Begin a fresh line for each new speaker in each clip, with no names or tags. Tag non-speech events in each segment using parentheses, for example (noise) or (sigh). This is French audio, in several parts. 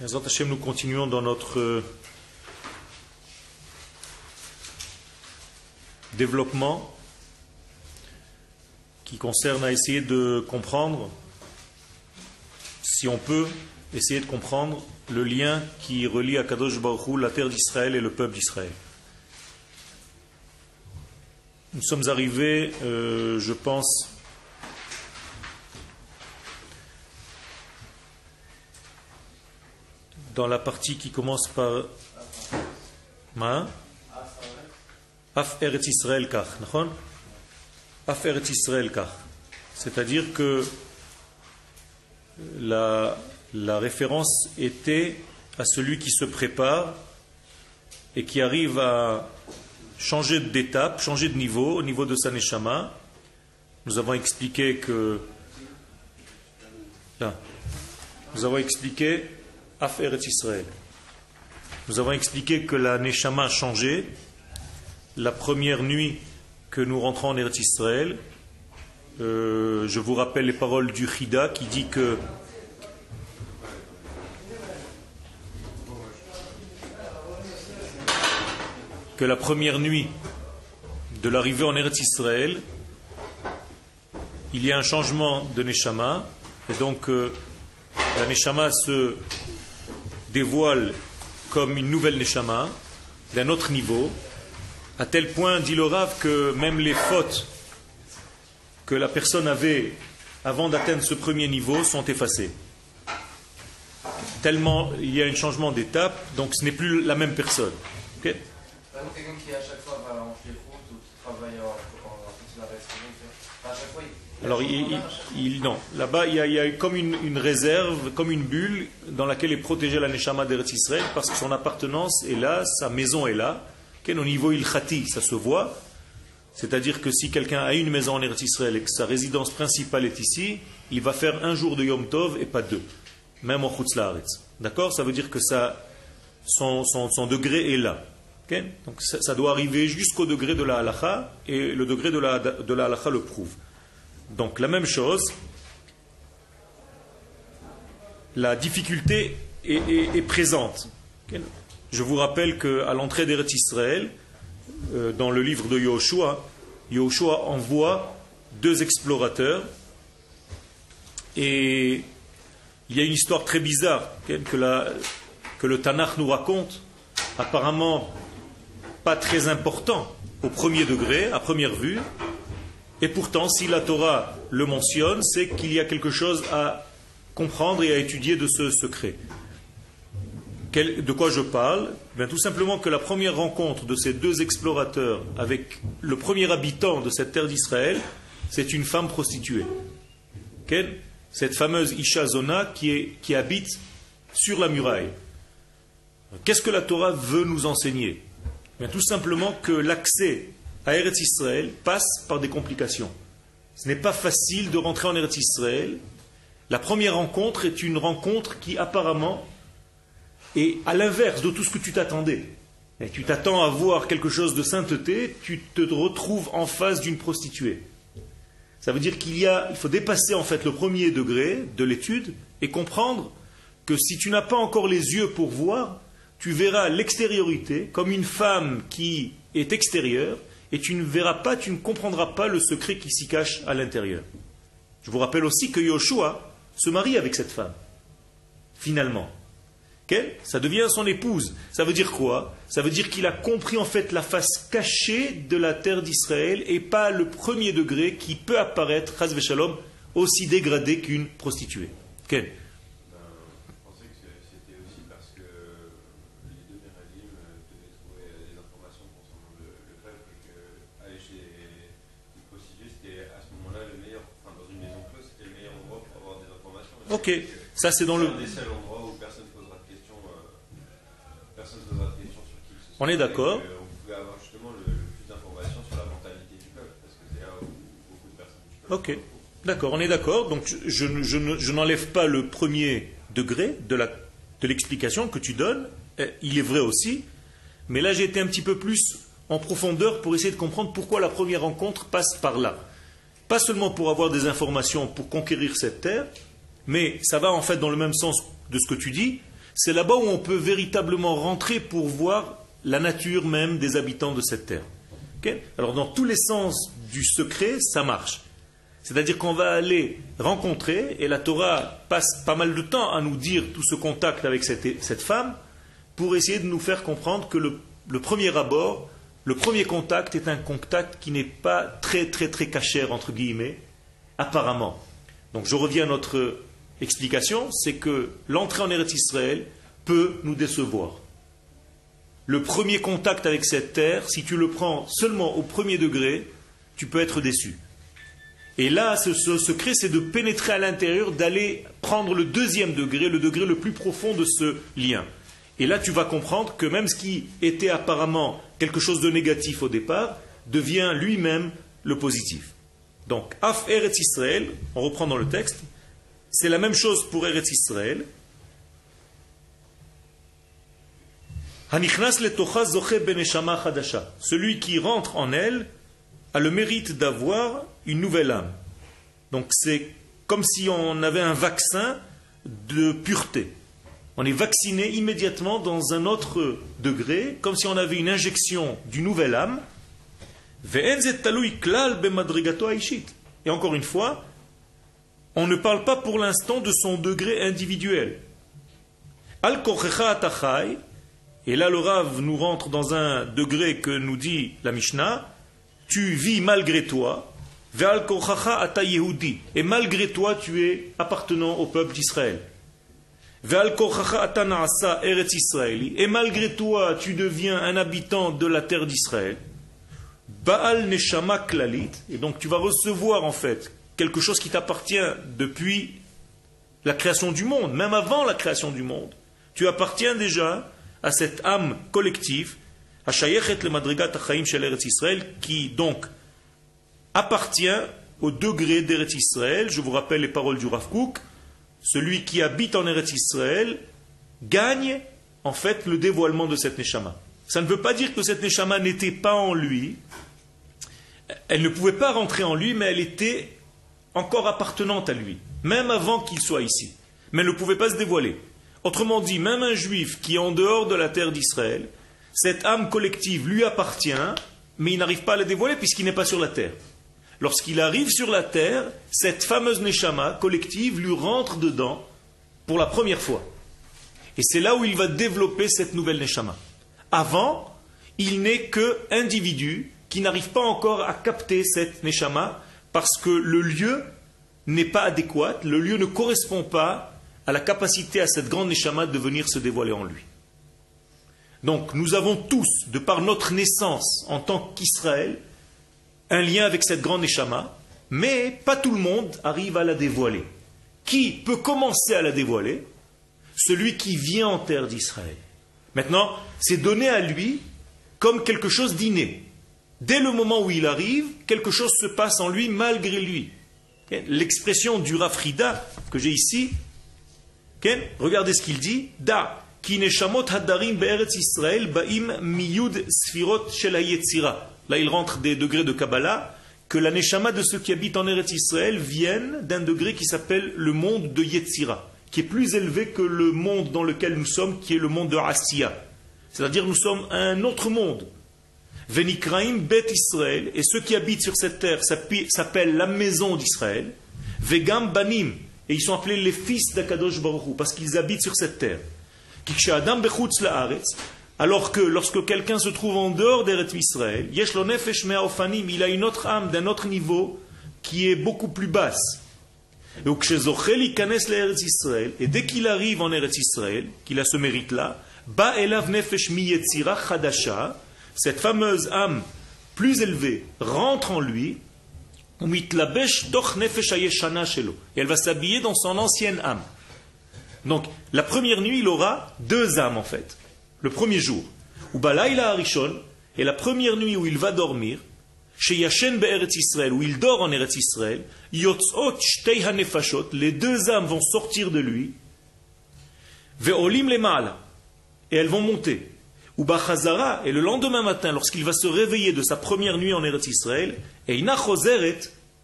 nous continuons dans notre euh, développement qui concerne à essayer de comprendre, si on peut, essayer de comprendre le lien qui relie à Kadosh Baruch la terre d'Israël et le peuple d'Israël. Nous sommes arrivés, euh, je pense, dans la partie qui commence par Ma Af Eretz Israël Kach, Af Eretz Israël Kach. C'est-à-dire que la, la référence était à celui qui se prépare et qui arrive à changer d'étape, changer de niveau, au niveau de sa neshama. Nous avons expliqué que. Là, nous avons expliqué Affaire Israël. Nous avons expliqué que la Neshama a changé. La première nuit que nous rentrons en Eretz Israël, euh, je vous rappelle les paroles du Chida qui dit que que la première nuit de l'arrivée en Eretz Israël, il y a un changement de Neshama, et donc euh, la Neshama se dévoile comme une nouvelle Neshama, d'un autre niveau, à tel point, dit le Rav, que même les fautes que la personne avait avant d'atteindre ce premier niveau sont effacées. Tellement il y a un changement d'étape, donc ce n'est plus la même personne. Alors, il, non. Là-bas, il, y a, comme une, réserve, comme une bulle dans laquelle est protégée la Neshama d'Eretz Israël parce que son appartenance est là, sa maison est là. Au niveau ilchati, ça se voit. C'est-à-dire que si quelqu'un a une maison en Eretz Israël et que sa résidence principale est ici, il va faire un jour de Yom Tov et pas deux. Même en Chutz D'accord? Ça veut dire que son, degré est là. Donc ça, doit arriver jusqu'au degré de la halacha et le degré de la, de la halacha le prouve. Donc la même chose, la difficulté est, présente. Je vous rappelle qu'à l'entrée d'Eretz Israël, euh, dans le livre de Yahushua, Yahushua envoie deux explorateurs. Et il y a une histoire très bizarre que, la, que le Tanakh nous raconte, apparemment pas très important au premier degré, à première vue, et pourtant, si la Torah le mentionne, c'est qu'il y a quelque chose à comprendre et à étudier de ce secret. de quoi je parle? Bien, Tout simplement que la première rencontre de ces deux explorateurs avec le premier habitant de cette terre d'Israël, c'est une femme prostituée. Cette fameuse Isha Zona qui, qui habite sur la muraille. Qu'est-ce que la Torah veut nous enseigner? Bien, Tout simplement que l'accès à Eretz Israël passe par des complications. Ce n'est pas facile de rentrer en Eretz Israël. La première rencontre est une rencontre qui apparemment est à l'inverse de tout ce que tu t'attendais. Tu t'attends à voir quelque chose de sainteté, tu te retrouves en face d'une prostituée. Ça veut dire qu'il y a, il faut dépasser en fait le premier degré de l'étude et comprendre que si tu n'as pas encore les yeux pour voir, tu verras l'extériorité comme une femme qui est extérieure et tu ne verras pas, tu ne comprendras pas le secret qui s'y cache à l'intérieur. Je vous rappelle aussi que Yoshua se marie avec cette femme, finalement. Ça devient son épouse. Ça veut dire quoi? Ça veut dire qu'il a compris en fait la face cachée de la terre d'Israël et pas le premier degré qui peut apparaître, Shalom, aussi dégradé qu'une prostituée. Quel Ok, ça c'est dans le. On est d'accord. Ok, d'accord, on est d'accord. Donc je, je n'enlève pas le premier degré de l'explication que tu donnes. Eh, il est vrai aussi. Mais là j'ai été un petit peu plus en profondeur pour essayer de comprendre pourquoi la première rencontre passe par là. Pas seulement pour avoir des informations pour conquérir cette terre, mais ça va en fait dans le même sens de ce que tu dis, c'est là-bas où on peut véritablement rentrer pour voir la nature même des habitants de cette terre. Alors dans tous les sens du secret, ça marche. C'est-à-dire qu'on va aller rencontrer, et la Torah passe pas mal de temps à nous dire tout ce contact avec cette, femme, pour essayer de nous faire comprendre que le, le, premier abord, le premier contact est un contact qui n'est pas très très très cachère, entre guillemets, apparemment. Donc je reviens à notre explication, c'est que l'entrée en Eretz Israël peut nous décevoir. Le premier contact avec cette terre, si tu le prends seulement au premier degré, tu peux être déçu. Et là, ce, secret, c'est de pénétrer à l'intérieur, d'aller prendre le deuxième degré, le degré le plus profond de ce lien. Et là, tu vas comprendre que même ce qui était apparemment quelque chose de négatif au départ, devient lui-même le positif. Donc, Af Eretz Israël, on reprend dans le texte, c'est la même chose pour Eretz Israël. Celui qui rentre en elle a le mérite d'avoir une nouvelle âme. Donc c'est comme si on avait un vaccin de pureté. On est vacciné immédiatement dans un autre degré, comme si on avait une injection d'une nouvelle âme. Et encore une fois, on ne parle pas pour l'instant de son degré individuel. Et là, le Rav nous rentre dans un degré que nous dit la Mishnah tu vis malgré toi, et malgré toi tu es appartenant au peuple d'Israël. Et malgré toi tu deviens un habitant de la terre d'Israël. Baal Neshama Klalit, et donc tu vas recevoir en fait quelque chose qui t'appartient depuis la création du monde, même avant la création du monde. Tu appartiens déjà à cette âme collective qui donc appartient au degré d'Eretz Israël. Je vous rappelle les paroles du Rav Kook. Celui qui habite en Eretz Israël gagne en fait le dévoilement de cette Neshama. Ça ne veut pas dire que cette Neshama n'était pas en lui. Elle ne pouvait pas rentrer en lui, mais elle était encore appartenante à lui, même avant qu'il soit ici. Mais ne pouvait pas se dévoiler. Autrement dit, même un juif qui est en dehors de la terre d'Israël, cette âme collective lui appartient, mais il n'arrive pas à la dévoiler puisqu'il n'est pas sur la terre. Lorsqu'il arrive sur la terre, cette fameuse Neshama collective lui rentre dedans pour la première fois. Et c'est là où il va développer cette nouvelle Neshama. Avant, il n'est que individu qui n'arrive pas encore à capter cette Neshama parce que le lieu n'est pas adéquat, le lieu ne correspond pas à la capacité à cette grande Neshama de venir se dévoiler en lui. Donc nous avons tous, de par notre naissance en tant qu'Israël, un lien avec cette grande Neshama, mais pas tout le monde arrive à la dévoiler. Qui peut commencer à la dévoiler? Celui qui vient en terre d'Israël. Maintenant, c'est donné à lui comme quelque chose d'inné. Dès le moment où il arrive, quelque chose se passe en lui malgré lui. L'expression du Rafrida que j'ai ici, regardez ce qu'il dit, Da, Là, il rentre des degrés de Kabbalah, que la neshama de ceux qui habitent en Eretz Israël viennent d'un degré qui s'appelle le monde de Yetzira, qui est plus élevé que le monde dans lequel nous sommes, qui est le monde de Asiya. C'est-à-dire nous sommes un autre monde. Venikraim Bet Israël, et ceux qui habitent sur cette terre s'appellent la maison d'Israël. Vegam Banim, et ils sont appelés les fils d'Akadosh Baruch parce qu'ils habitent sur cette terre. Alors que lorsque quelqu'un se trouve en dehors d'Eretz Israël, il a une autre âme d'un autre niveau qui est beaucoup plus basse. Et dès qu'il arrive en Eretz Israël, qu'il a ce mérite-là, cette fameuse âme plus élevée rentre en lui, et elle va s'habiller dans son ancienne âme. Donc, la première nuit, il aura deux âmes en fait. Le premier jour. Ou Balaïla Arishon, et la première nuit où il va dormir, chez Yashen Be'eretz Israël, où il dort en Eretz Israël, Yotzot Shtei HaNefashot, les deux âmes vont sortir de lui, Ve'olim le et elles vont monter. Ou Bachazara, et le lendemain matin, lorsqu'il va se réveiller de sa première nuit en Eretz Israël, et Inachozeret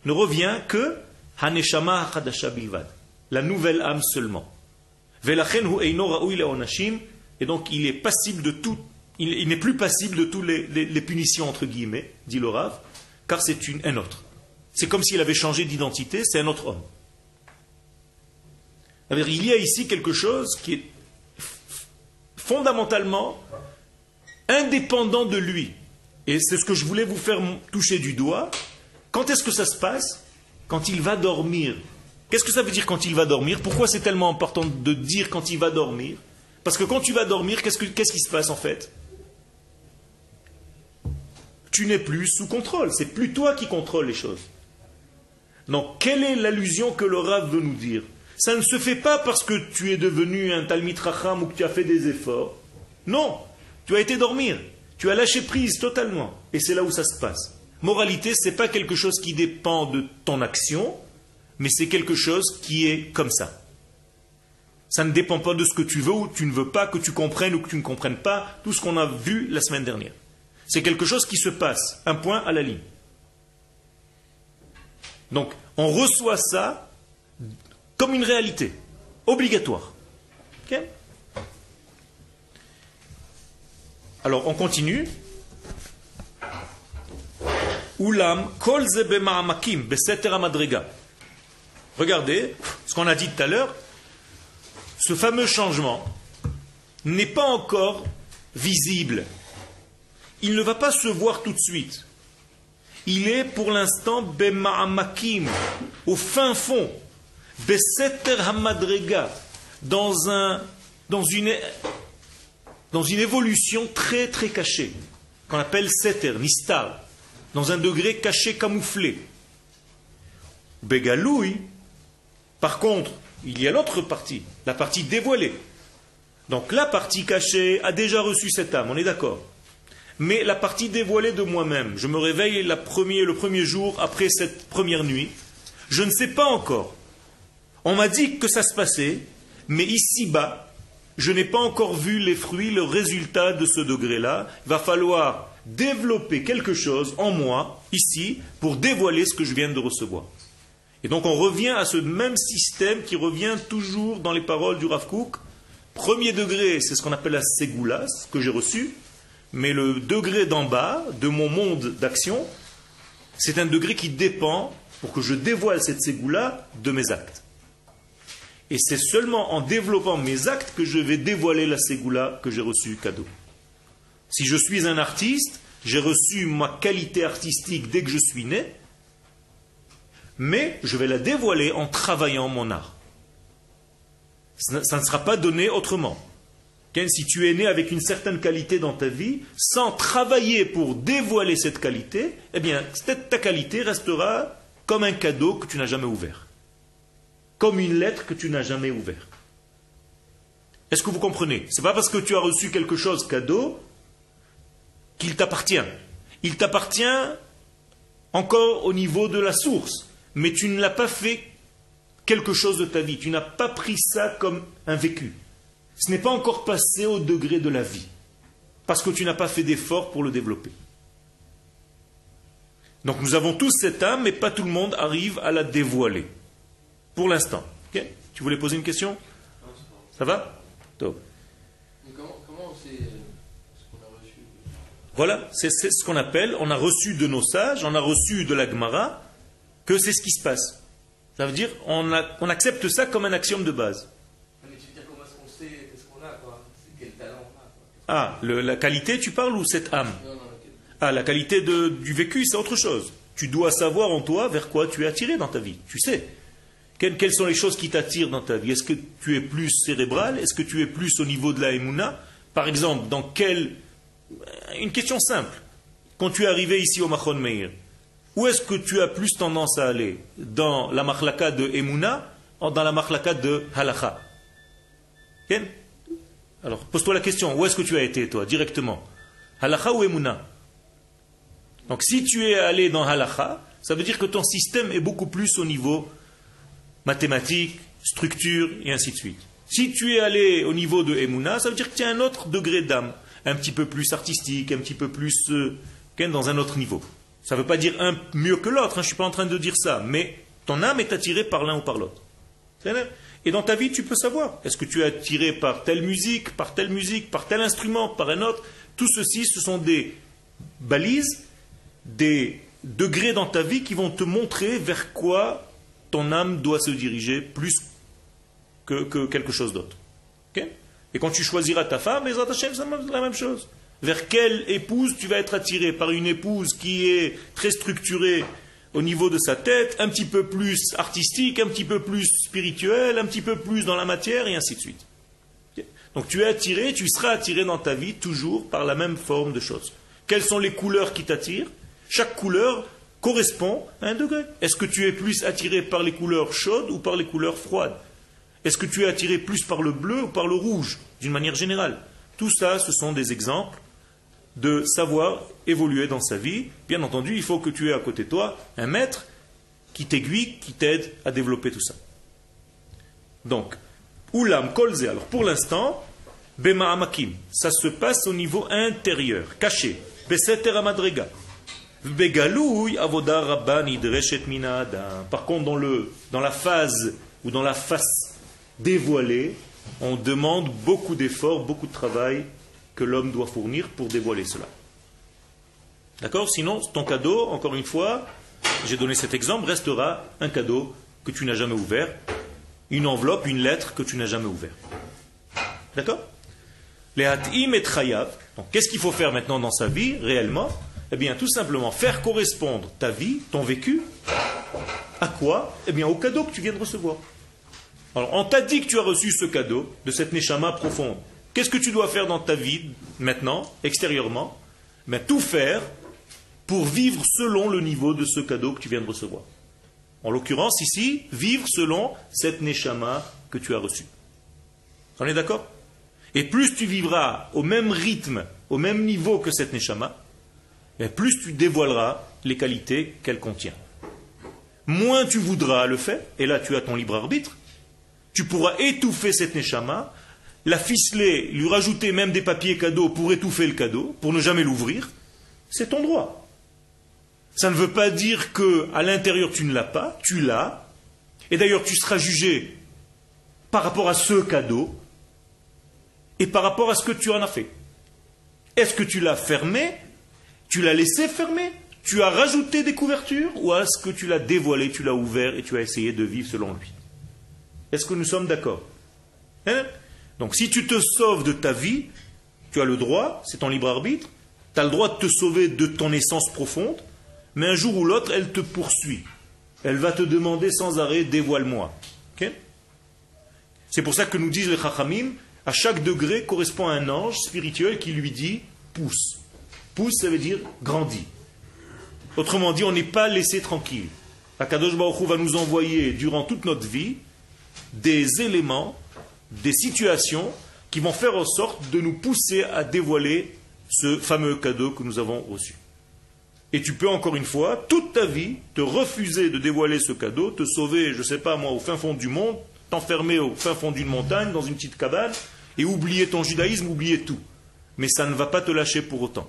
ne revient que Haneshama Bilvad, la nouvelle âme seulement. Et donc il est passible de tout, il, n'est plus passible de toutes les, punitions entre guillemets, dit le Rav, car c'est un autre. C'est comme s'il avait changé d'identité, c'est un autre homme. Il y a ici quelque chose qui est fondamentalement indépendant de lui. Et c'est ce que je voulais vous faire toucher du doigt. Quand est-ce que ça se passe Quand il va dormir? Qu'est-ce que ça veut dire quand il va dormir? Pourquoi c'est tellement important de dire quand il va dormir? Parce que quand tu vas dormir, qu'est-ce, qui se passe en fait? Tu n'es plus sous contrôle. C'est plus toi qui contrôles les choses. Donc, quelle est l'allusion que le Rav veut nous dire? Ça ne se fait pas parce que tu es devenu un Talmit Racham ou que tu as fait des efforts. Non, tu as été dormir. Tu as lâché prise totalement. Et c'est là où ça se passe. Moralité, ce n'est pas quelque chose qui dépend de ton action, mais c'est quelque chose qui est comme ça. Ça ne dépend pas de ce que tu veux ou tu ne veux pas, que tu comprennes ou que tu ne comprennes pas, tout ce qu'on a vu la semaine dernière. C'est quelque chose qui se passe, un point à la ligne. Donc, on reçoit ça comme une réalité, obligatoire. Alors, on continue. Ulam kol Regardez ce qu'on a dit tout à l'heure. Ce fameux changement n'est pas encore visible. Il ne va pas se voir tout de suite. Il est pour l'instant bema'amakim, au fin fond, beseter hamadrega, dans, un, dans, une, dans une évolution très très cachée, qu'on appelle seter, nistar, dans un degré caché, camouflé. Begaloui, par contre, il y a l'autre partie, la partie dévoilée. Donc la partie cachée a déjà reçu cette âme, on est d'accord. Mais la partie dévoilée de moi-même, je me réveille le premier jour après cette première nuit, je ne sais pas encore. On m'a dit que ça se passait, mais ici-bas, je n'ai pas encore vu les fruits, le résultat de ce degré-là. Il va falloir développer quelque chose en moi, ici, pour dévoiler ce que je viens de recevoir. Et donc on revient à ce même système qui revient toujours dans les paroles du Rav Kook. Premier degré, c'est ce qu'on appelle la ségoula, que j'ai reçu. Mais le degré d'en bas, de mon monde d'action, c'est un degré qui dépend, pour que je dévoile cette ségoula, de mes actes. Et c'est seulement en développant mes actes que je vais dévoiler la ségoula que j'ai reçue cadeau. Si je suis un artiste, j'ai reçu ma qualité artistique dès que je suis né, mais je vais la dévoiler en travaillant mon art. Ça ne sera pas donné autrement. Si tu es né avec une certaine qualité dans ta vie, sans travailler pour dévoiler cette qualité, eh bien, ta qualité restera comme un cadeau que tu n'as jamais ouvert. Comme une lettre que tu n'as jamais ouverte. Est-ce que vous comprenez? Ce n'est pas parce que tu as reçu quelque chose cadeau qu'il t'appartient. Il t'appartient encore au niveau de la source mais tu ne l'as pas fait quelque chose de ta vie. Tu n'as pas pris ça comme un vécu. Ce n'est pas encore passé au degré de la vie, parce que tu n'as pas fait d'effort pour le développer. Donc nous avons tous cette âme, mais pas tout le monde arrive à la dévoiler. Pour l'instant. Tu voulais poser une question? Ça va? Voilà, c'est ce qu'on appelle, on a reçu de nos sages, on a reçu de la Gemara, que c'est ce qui se passe. Ça veut dire on, accepte ça comme un axiome de base. Ah, la qualité, tu parles ou cette âme? Ah, la qualité du vécu, c'est autre chose. Tu dois savoir en toi vers quoi tu es attiré dans ta vie. Tu sais. Quelles, sont les choses qui t'attirent dans ta vie? Est-ce que tu es plus cérébral? Est-ce que tu es plus au niveau de la émouna Par exemple, dans quelle. Une question simple. Quand tu es arrivé ici au Machon Meir, où est-ce que tu as plus tendance à aller? Dans la machlaka de Emouna ou dans la machlaka de Halacha Alors, pose-toi la question, où est-ce que tu as été, toi, directement? Halacha ou Emouna? Donc, si tu es allé dans Halacha, ça veut dire que ton système est beaucoup plus au niveau mathématique, structure, et ainsi de suite. Si tu es allé au niveau de Emouna, ça veut dire que tu as un autre degré d'âme, un petit peu plus artistique, un petit peu plus euh, dans un autre niveau. Ça ne veut pas dire un mieux que l'autre, hein, je ne suis pas en train de dire ça, mais ton âme est attirée par l'un ou par l'autre. Et dans ta vie, tu peux savoir. Est-ce que tu es attiré par telle musique, par telle musique, par tel instrument, par un autre? Tout ceci, ce sont des balises, des degrés dans ta vie qui vont te montrer vers quoi ton âme doit se diriger plus que, quelque chose d'autre. et quand tu choisiras ta femme, les Hashem, c'est la même chose. Vers quelle épouse tu vas être attiré Par une épouse qui est très structurée au niveau de sa tête, un petit peu plus artistique, un petit peu plus spirituelle, un petit peu plus dans la matière, et ainsi de suite. Donc tu es attiré, tu seras attiré dans ta vie toujours par la même forme de choses. Quelles sont les couleurs qui t'attirent? Chaque couleur correspond à un degré. Est-ce que tu es plus attiré par les couleurs chaudes ou par les couleurs froides? Est-ce que tu es attiré plus par le bleu ou par le rouge, d'une manière générale? Tout ça, ce sont des exemples de savoir évoluer dans sa vie. Bien entendu, il faut que tu aies à côté de toi un maître qui t'aiguille, qui t'aide à développer tout ça. Donc, Oulam Kolze, alors pour l'instant, Bema Amakim, ça se passe au niveau intérieur, caché. Beseter Amadrega. Par contre, dans, le, dans la phase ou dans la face dévoilée, on demande beaucoup d'efforts, beaucoup de travail que l'homme doit fournir pour dévoiler cela. D'accord? Sinon, ton cadeau, encore une fois, j'ai donné cet exemple, restera un cadeau que tu n'as jamais ouvert, une enveloppe, une lettre que tu n'as jamais ouvert. D'accord? Les hatim et qu'est-ce qu'il faut faire maintenant dans sa vie, réellement? Eh bien, tout simplement, faire correspondre ta vie, ton vécu, à quoi Eh bien, au cadeau que tu viens de recevoir. Alors, on t'a dit que tu as reçu ce cadeau de cette neshama profonde. Qu'est-ce que tu dois faire dans ta vie maintenant, extérieurement Mais Tout faire pour vivre selon le niveau de ce cadeau que tu viens de recevoir. En l'occurrence, ici, vivre selon cette neshama que tu as reçue. On est d'accord? Et plus tu vivras au même rythme, au même niveau que cette neshama, plus tu dévoileras les qualités qu'elle contient. Moins tu voudras le faire, et là tu as ton libre arbitre, tu pourras étouffer cette neshama la ficeler, lui rajouter même des papiers cadeaux pour étouffer le cadeau, pour ne jamais l'ouvrir, c'est ton droit. Ça ne veut pas dire que à l'intérieur tu ne l'as pas, tu l'as. Et d'ailleurs, tu seras jugé par rapport à ce cadeau et par rapport à ce que tu en as fait. Est-ce que tu l'as fermé Tu l'as laissé fermé Tu as rajouté des couvertures? Ou est-ce que tu l'as dévoilé, tu l'as ouvert et tu as essayé de vivre selon lui? Est-ce que nous sommes d'accord? Hein? Donc si tu te sauves de ta vie, tu as le droit, c'est ton libre arbitre, tu as le droit de te sauver de ton essence profonde, mais un jour ou l'autre, elle te poursuit. Elle va te demander sans arrêt, dévoile-moi. c'est pour ça que nous disent les Chachamim, à chaque degré correspond un ange spirituel qui lui dit pousse. Pousse, ça veut dire grandis. Autrement dit, on n'est pas laissé tranquille. Akadosh Baruch va nous envoyer durant toute notre vie des éléments des situations qui vont faire en sorte de nous pousser à dévoiler ce fameux cadeau que nous avons reçu. Et tu peux encore une fois, toute ta vie, te refuser de dévoiler ce cadeau, te sauver, je ne sais pas moi, au fin fond du monde, t'enfermer au fin fond d'une montagne, dans une petite cabane, et oublier ton judaïsme, oublier tout. Mais ça ne va pas te lâcher pour autant.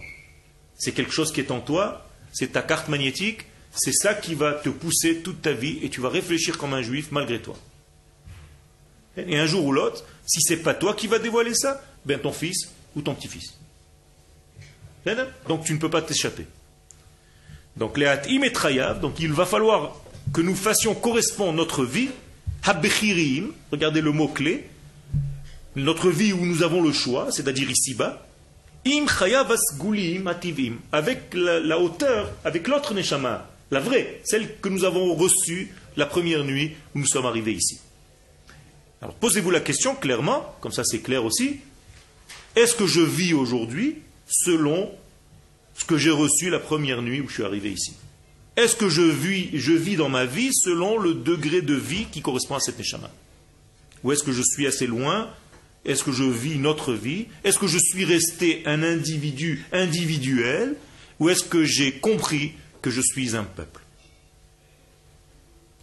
C'est quelque chose qui est en toi, c'est ta carte magnétique, c'est ça qui va te pousser toute ta vie, et tu vas réfléchir comme un juif malgré toi. Et un jour ou l'autre, si c'est pas toi qui vas dévoiler ça, ben ton fils ou ton petit-fils. Donc tu ne peux pas t'échapper. Donc les et donc il va falloir que nous fassions correspondre notre vie, regardez le mot-clé, notre vie où nous avons le choix, c'est-à-dire ici-bas, im ativim, avec la, la hauteur, avec l'autre neshama, la vraie, celle que nous avons reçue la première nuit où nous sommes arrivés ici. Alors posez-vous la question clairement, comme ça c'est clair aussi, est-ce que je vis aujourd'hui selon ce que j'ai reçu la première nuit où je suis arrivé ici? Est-ce que je vis, je vis dans ma vie selon le degré de vie qui correspond à cette neshama? Ou est-ce que je suis assez loin Est-ce que je vis notre vie? Est-ce que je suis resté un individu individuel? Ou est-ce que j'ai compris que je suis un peuple?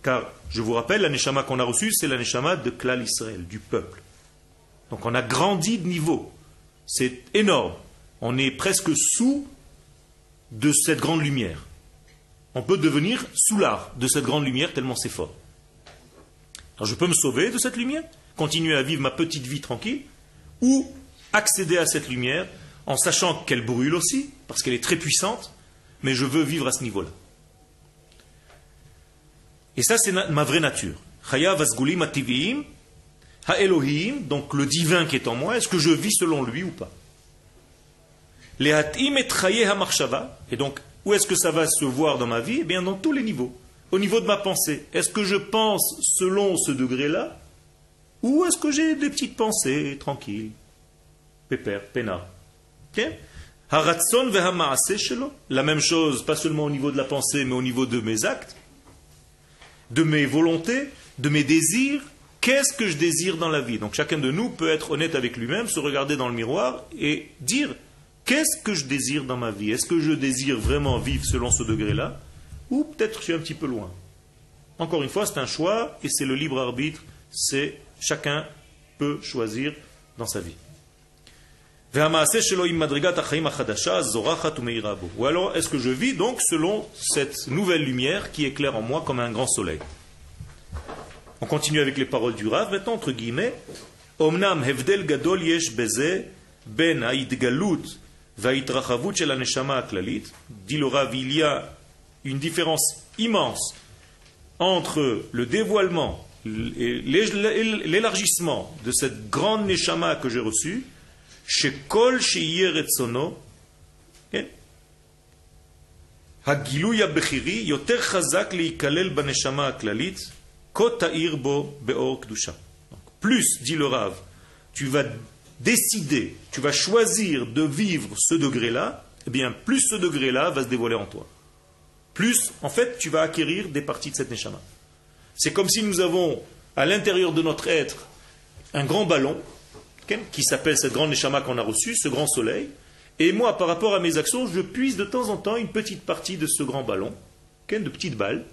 Car, je vous rappelle, la Neshama qu'on a reçue, c'est la Neshama de Klal Israël, du peuple. Donc on a grandi de niveau. C'est énorme. On est presque sous de cette grande lumière. On peut devenir sous l'art de cette grande lumière tellement c'est fort. Alors je peux me sauver de cette lumière, continuer à vivre ma petite vie tranquille, ou accéder à cette lumière en sachant qu'elle brûle aussi, parce qu'elle est très puissante, mais je veux vivre à ce niveau-là. Et ça, c'est ma vraie nature. Ha-Elohim, donc le divin qui est en moi, est-ce que je vis selon lui ou pas? Et donc, où est-ce que ça va se voir dans ma vie? Eh bien, dans tous les niveaux. Au niveau de ma pensée, est-ce que je pense selon ce degré-là? Ou est-ce que j'ai des petites pensées tranquilles? Pépère, pena. La même chose, pas seulement au niveau de la pensée, mais au niveau de mes actes, de mes volontés, de mes désirs, Qu'est-ce que je désire dans la vie? Donc chacun de nous peut être honnête avec lui-même, se regarder dans le miroir et dire qu'est-ce que je désire dans ma vie? Est-ce que je désire vraiment vivre selon ce degré-là? Ou peut-être je suis un petit peu loin. Encore une fois, c'est un choix et c'est le libre arbitre. C'est chacun peut choisir dans sa vie. Ou alors, est-ce que je vis donc selon cette nouvelle lumière qui éclaire en moi comme un grand soleil? On continue avec les paroles du Rav, maintenant entre guillemets. Omnam hevdel gadol yesh beze ben haidgalut vaitrachavut shel aklalit. Dit le Rav, il y a une différence immense entre le dévoilement l'élargissement de cette grande neshama que j'ai reçue, chez kol sheyer etzono, הגילוי הבכירי יותר חזק להיכלל בנשמה הכללית plus, dit le Rav, tu vas décider, tu vas choisir de vivre ce degré-là, eh bien, plus ce degré-là va se dévoiler en toi. Plus, en fait, tu vas acquérir des parties de cette Neshama. C'est comme si nous avons à l'intérieur de notre être un grand ballon, qui s'appelle cette grande Neshama qu'on a reçue, ce grand soleil, et moi, par rapport à mes actions, je puise de temps en temps une petite partie de ce grand ballon, de petites balles,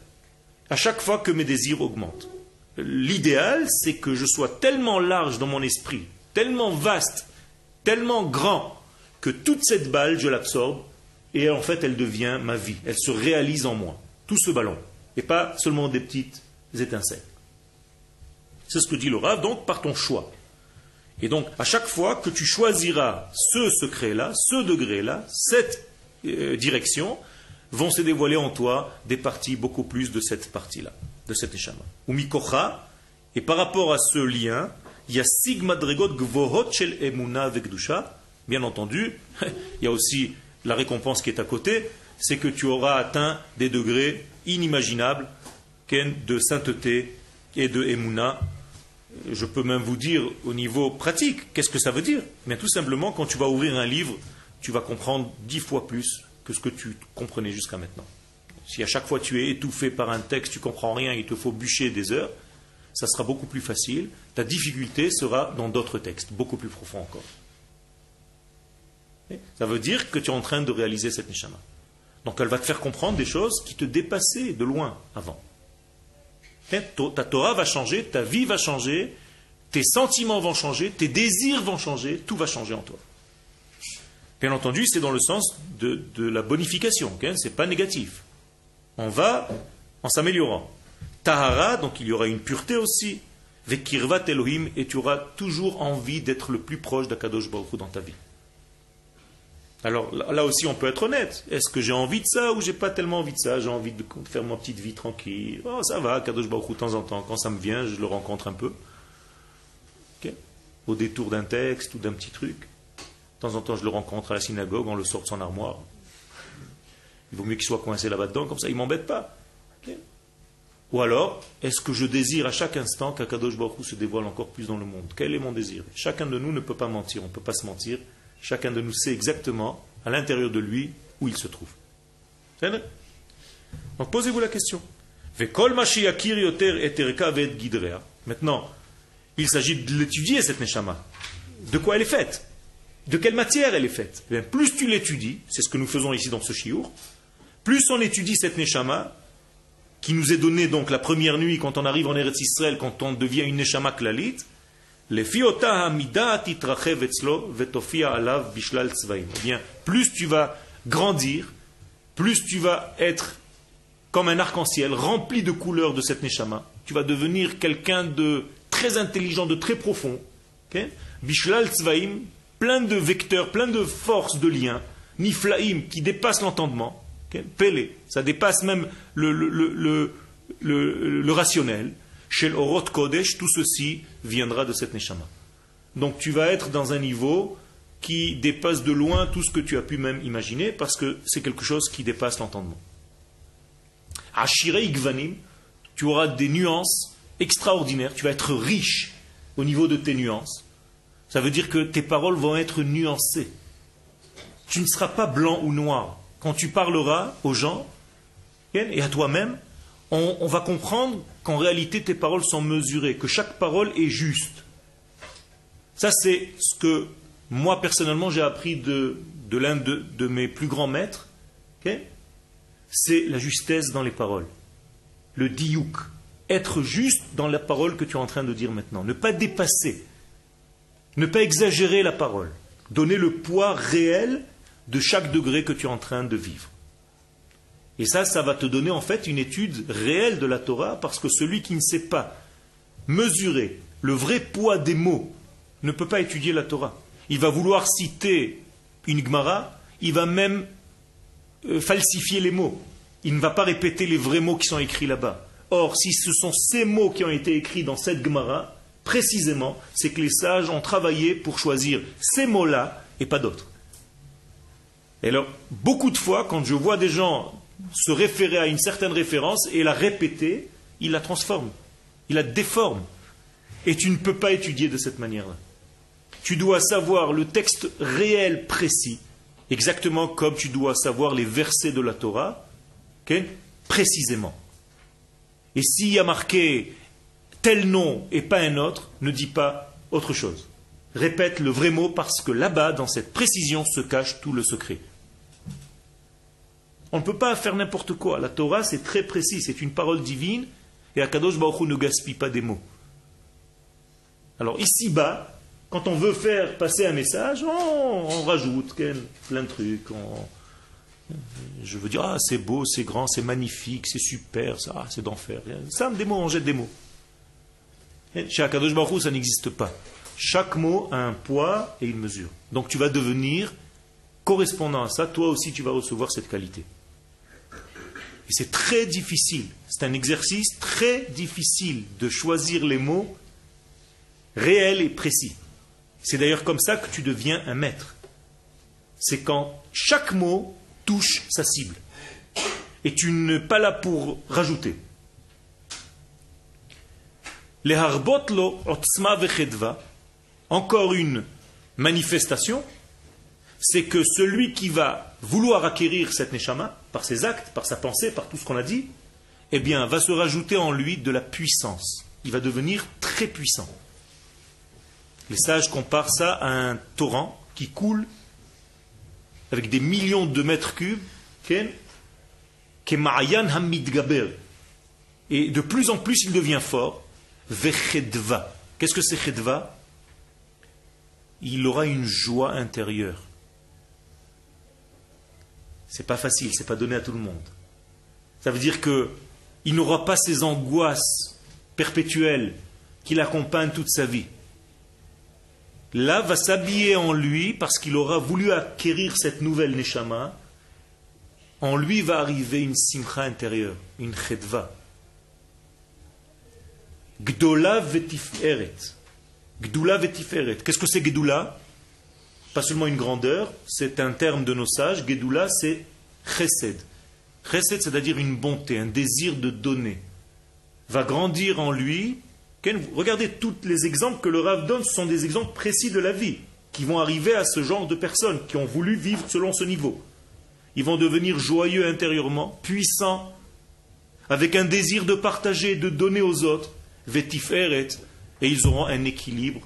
à chaque fois que mes désirs augmentent. L'idéal, c'est que je sois tellement large dans mon esprit, tellement vaste, tellement grand, que toute cette balle, je l'absorbe, et en fait, elle devient ma vie. Elle se réalise en moi. Tout ce ballon. Et pas seulement des petites étincelles. C'est ce que dit le donc par ton choix. Et donc, à chaque fois que tu choisiras ce secret-là, ce degré-là, cette euh, direction, vont se dévoiler en toi des parties beaucoup plus de cette partie-là, de cet échama. Ou mikocha, et par rapport à ce lien, il y a sigma dregot gvohot shel emuna vekdusha. Bien entendu, (laughs) il y a aussi la récompense qui est à côté, c'est que tu auras atteint des degrés inimaginables de sainteté et de emuna. Je peux même vous dire au niveau pratique, qu'est-ce que ça veut dire? Bien tout simplement, quand tu vas ouvrir un livre, tu vas comprendre dix fois plus que ce que tu comprenais jusqu'à maintenant. Si à chaque fois tu es étouffé par un texte, tu comprends rien, il te faut bûcher des heures, ça sera beaucoup plus facile. Ta difficulté sera dans d'autres textes, beaucoup plus profonds encore. Ça veut dire que tu es en train de réaliser cette neshama. Donc elle va te faire comprendre des choses qui te dépassaient de loin avant. Ta Torah va changer, ta vie va changer, tes sentiments vont changer, tes désirs vont changer, tout va changer en toi. Bien entendu, c'est dans le sens de, la bonification, ce n'est pas négatif. On va en s'améliorant. Tahara, donc il y aura une pureté aussi. Vekirvat Elohim, et tu auras toujours envie d'être le plus proche d'Akadosh Baruch dans ta vie. Alors là aussi, on peut être honnête. Est-ce que j'ai envie de ça ou j'ai pas tellement envie de ça? J'ai envie de faire ma petite vie tranquille. Oh, ça va, Kadosh Baruch de temps en temps. Quand ça me vient, je le rencontre un peu. Au détour d'un texte ou d'un petit truc. De temps en temps, je le rencontre à la synagogue, on le sort de son armoire. Il vaut mieux qu'il soit coincé là-bas dedans, comme ça il ne m'embête pas. Ou alors, est-ce que je désire à chaque instant qu'Akadosh Baruch se dévoile encore plus dans le monde? Quel est mon désir? Chacun de nous ne peut pas mentir, on ne peut pas se mentir. Chacun de nous sait exactement, à l'intérieur de lui, où il se trouve. Donc posez-vous la question. Maintenant, il s'agit de l'étudier, cette neshama. De quoi elle est faite? De quelle matière elle est faite? Eh Plus tu l'étudies, c'est ce que nous faisons ici dans ce chiour, plus on étudie cette neshama, qui nous est donnée donc la première nuit quand on arrive en Eretz Israël, quand on devient une neshama bishlal eh bien, plus tu vas grandir, plus tu vas être comme un arc-en-ciel rempli de couleurs de cette neshama, Tu vas devenir quelqu'un de très intelligent, de très profond. Bishlal tzvaim, plein de vecteurs, plein de forces de liens. Niflaim, qui dépasse l'entendement. Pélé, ça dépasse même le, rationnel. Shel Orot Kodesh, tout ceci viendra de cette Neshama. Donc tu vas être dans un niveau qui dépasse de loin tout ce que tu as pu même imaginer, parce que c'est quelque chose qui dépasse l'entendement. Ashire Igvanim, tu auras des nuances extraordinaires, tu vas être riche au niveau de tes nuances. Ça veut dire que tes paroles vont être nuancées. Tu ne seras pas blanc ou noir. Quand tu parleras aux gens et à toi-même, on, va comprendre qu'en réalité tes paroles sont mesurées, que chaque parole est juste. Ça, c'est ce que moi personnellement j'ai appris de, l'un de, mes plus grands maîtres. c'est la justesse dans les paroles. Le diouk. Être juste dans la parole que tu es en train de dire maintenant. Ne pas dépasser. Ne pas exagérer la parole. Donner le poids réel de chaque degré que tu es en train de vivre. Et ça, ça va te donner en fait une étude réelle de la Torah, parce que celui qui ne sait pas mesurer le vrai poids des mots ne peut pas étudier la Torah. Il va vouloir citer une Gemara, il va même euh, falsifier les mots. Il ne va pas répéter les vrais mots qui sont écrits là-bas. Or, si ce sont ces mots qui ont été écrits dans cette Gemara, précisément, c'est que les sages ont travaillé pour choisir ces mots-là et pas d'autres. Et alors, beaucoup de fois, quand je vois des gens se référer à une certaine référence et la répéter, il la transforme, il la déforme. Et tu ne peux pas étudier de cette manière-là. Tu dois savoir le texte réel précis, exactement comme tu dois savoir les versets de la Torah, précisément. Et s'il y a marqué tel nom et pas un autre, ne dis pas autre chose. Répète le vrai mot parce que là-bas, dans cette précision, se cache tout le secret. On ne peut pas faire n'importe quoi. La Torah, c'est très précis, c'est une parole divine, et Akadosh Baruch Hu ne gaspille pas des mots. Alors ici-bas, quand on veut faire passer un message, on, rajoute plein de trucs. je veux dire, ah, c'est beau, c'est grand, c'est magnifique, c'est super, ça, ah, c'est d'enfer. Ça, des mots, on jette des mots. Chez Akadosh Baruch ça n'existe pas. Chaque mot a un poids et une mesure. Donc tu vas devenir correspondant à ça, toi aussi tu vas recevoir cette qualité. Et c'est très difficile, c'est un exercice très difficile de choisir les mots réels et précis. C'est d'ailleurs comme ça que tu deviens un maître. C'est quand chaque mot touche sa cible. Et tu n'es pas là pour rajouter. Les harbotlo encore une manifestation, c'est que celui qui va vouloir acquérir cette neshama, par ses actes, par sa pensée, par tout ce qu'on a dit, eh bien, va se rajouter en lui de la puissance. Il va devenir très puissant. Les sages comparent ça à un torrent qui coule avec des millions de mètres cubes, et de plus en plus il devient fort. Qu'est-ce que c'est chedva? Il aura une joie intérieure. C'est pas facile, c'est pas donné à tout le monde. Ça veut dire que il n'aura pas ces angoisses perpétuelles qui l'accompagnent toute sa vie. Là va s'habiller en lui parce qu'il aura voulu acquérir cette nouvelle neshama. En lui va arriver une simcha intérieure, une chedva. Gdola vetiferet. Gdoula vetiferet. Qu'est-ce que c'est Gdoula? Pas seulement une grandeur, c'est un terme de nos sages. Gdoula, c'est chesed. Chesed, c'est-à-dire une bonté, un désir de donner. Va grandir en lui. Regardez tous les exemples que le Rav donne, ce sont des exemples précis de la vie, qui vont arriver à ce genre de personnes, qui ont voulu vivre selon ce niveau. Ils vont devenir joyeux intérieurement, puissants, avec un désir de partager, de donner aux autres et ils auront un équilibre.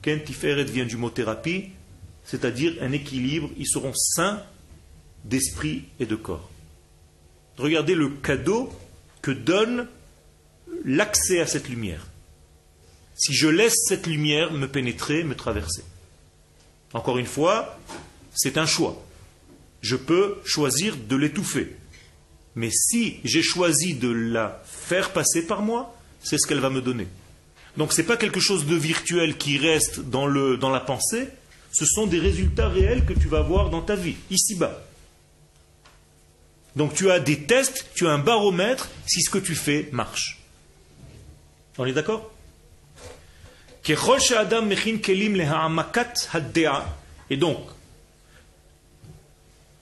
Ken tiferet vient du mot thérapie, c'est-à-dire un équilibre, ils seront sains d'esprit et de corps. Regardez le cadeau que donne l'accès à cette lumière. Si je laisse cette lumière me pénétrer, me traverser. Encore une fois, c'est un choix. Je peux choisir de l'étouffer. Mais si j'ai choisi de la faire passer par moi, c'est ce qu'elle va me donner. Donc ce n'est pas quelque chose de virtuel qui reste dans, dans la pensée, ce sont des résultats réels que tu vas voir dans ta vie, ici-bas. Donc tu as des tests, tu as un baromètre si ce que tu fais marche. On est d'accord? Et donc,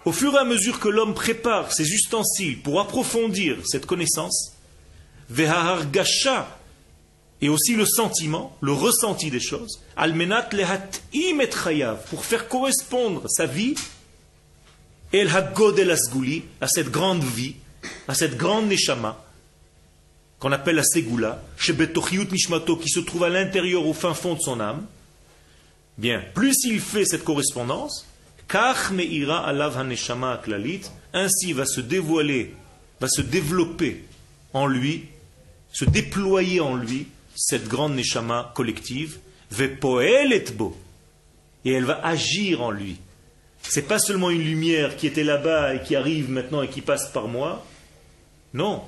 au fur et à mesure que l'homme prépare ses ustensiles pour approfondir cette connaissance, et aussi le sentiment, le ressenti des choses, almenat pour faire correspondre sa vie. El à cette grande vie, à cette grande neshama, qu'on appelle la segula, nishmato, qui se trouve à l'intérieur, au fin fond de son âme, bien, plus il fait cette correspondance, ainsi va se dévoiler, va se développer en lui, se déployer en lui, cette grande neshama collective, et elle va agir en lui. C'est pas seulement une lumière qui était là-bas et qui arrive maintenant et qui passe par moi. Non.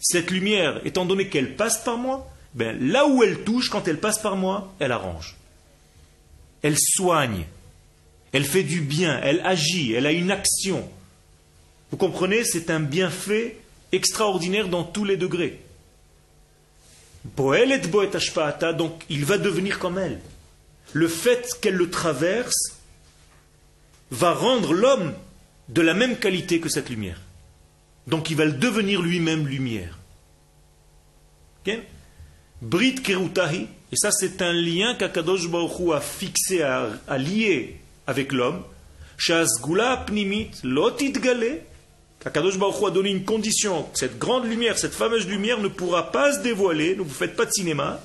Cette lumière, étant donné qu'elle passe par moi, ben, là où elle touche, quand elle passe par moi, elle arrange. Elle soigne. Elle fait du bien. Elle agit. Elle a une action. Vous comprenez? C'est un bienfait extraordinaire dans tous les degrés. Donc il va devenir comme elle. Le fait qu'elle le traverse va rendre l'homme de la même qualité que cette lumière. Donc il va devenir lui-même lumière. Brit et ça c'est un lien qu'Akadosh Baruch a fixé, à, lier avec l'homme. Shazgula pnimit lotit gale. Akadosh Baruch a donné une condition, cette grande lumière, cette fameuse lumière ne pourra pas se dévoiler, ne vous faites pas de cinéma.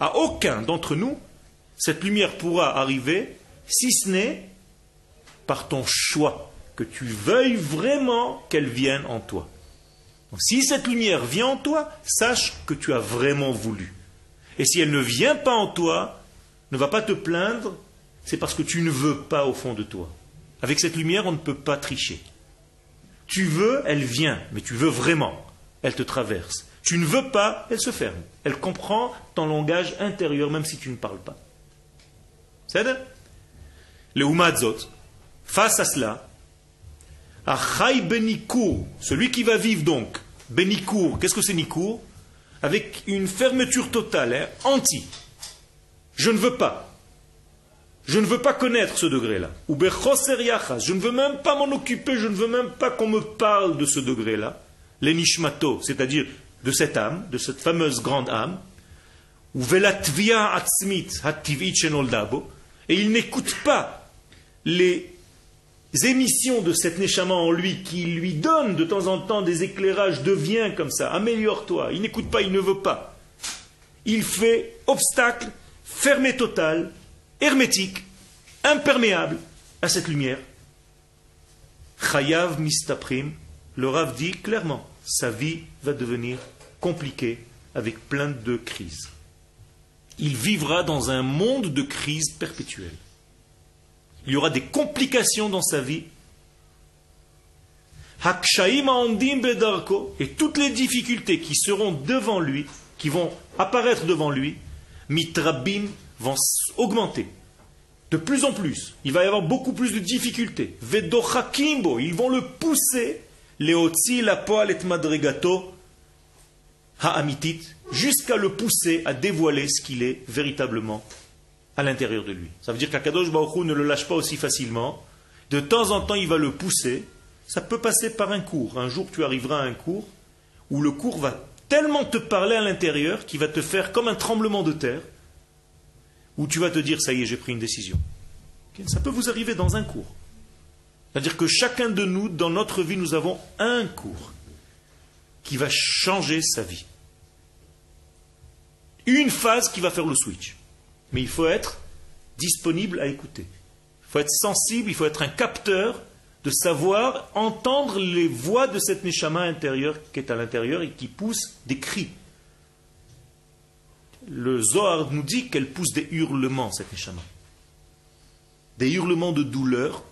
À aucun d'entre nous, cette lumière pourra arriver si ce n'est par ton choix, que tu veuilles vraiment qu'elle vienne en toi. si cette lumière vient en toi, sache que tu as vraiment voulu. Et si elle ne vient pas en toi, ne va pas te plaindre, c'est parce que tu ne veux pas au fond de toi. Avec cette lumière, on ne peut pas tricher. Tu veux, elle vient, mais tu veux vraiment. Elle te traverse. Tu ne veux pas, elle se ferme. Elle comprend ton langage intérieur, même si tu ne parles pas. C'est Le Umadzot, face à cela, Achai Benikour, celui qui va vivre donc, Benikour, qu'est-ce que c'est Nikour Avec une fermeture totale, hein, anti. Je ne veux pas. Je ne veux pas connaître ce degré-là. Ou je ne veux même pas m'en occuper, je ne veux même pas qu'on me parle de ce degré-là. L'enishmato, c'est-à-dire de cette âme, de cette fameuse grande âme. Ou velatvia atzmit Et il n'écoute pas les émissions de cette neshama en lui qui lui donne de temps en temps des éclairages, deviens comme ça, améliore-toi. Il n'écoute pas, il ne veut pas. Il fait obstacle, fermé total, hermétique, imperméable à cette lumière. Chayav mistaprim, le Rav dit clairement, sa vie va devenir compliquée avec plein de crises. Il vivra dans un monde de crises perpétuelles. Il y aura des complications dans sa vie. Et toutes les difficultés qui seront devant lui, qui vont apparaître devant lui, mitrabim vont augmenter. De plus en plus. Il va y avoir beaucoup plus de difficultés. Vedochakimbo, ils vont le pousser. Leotzi la poal et madrigato ha'amitit, jusqu'à le pousser à dévoiler ce qu'il est véritablement à l'intérieur de lui. Ça veut dire qu'Akadosh Baruch ne le lâche pas aussi facilement. De temps en temps, il va le pousser. Ça peut passer par un cours. Un jour, tu arriveras à un cours où le cours va tellement te parler à l'intérieur qu'il va te faire comme un tremblement de terre où tu vas te dire, ça y est, j'ai pris une décision. Ça peut vous arriver dans un cours. C'est-à-dire que chacun de nous, dans notre vie, nous avons un cours qui va changer sa vie. Une phase qui va faire le switch. Mais il faut être disponible à écouter. Il faut être sensible, il faut être un capteur de savoir entendre les voix de cette neshama intérieure qui est à l'intérieur et qui pousse des cris le Zohar nous dit qu'elle pousse des hurlements, cette Neshama. Des hurlements de douleur,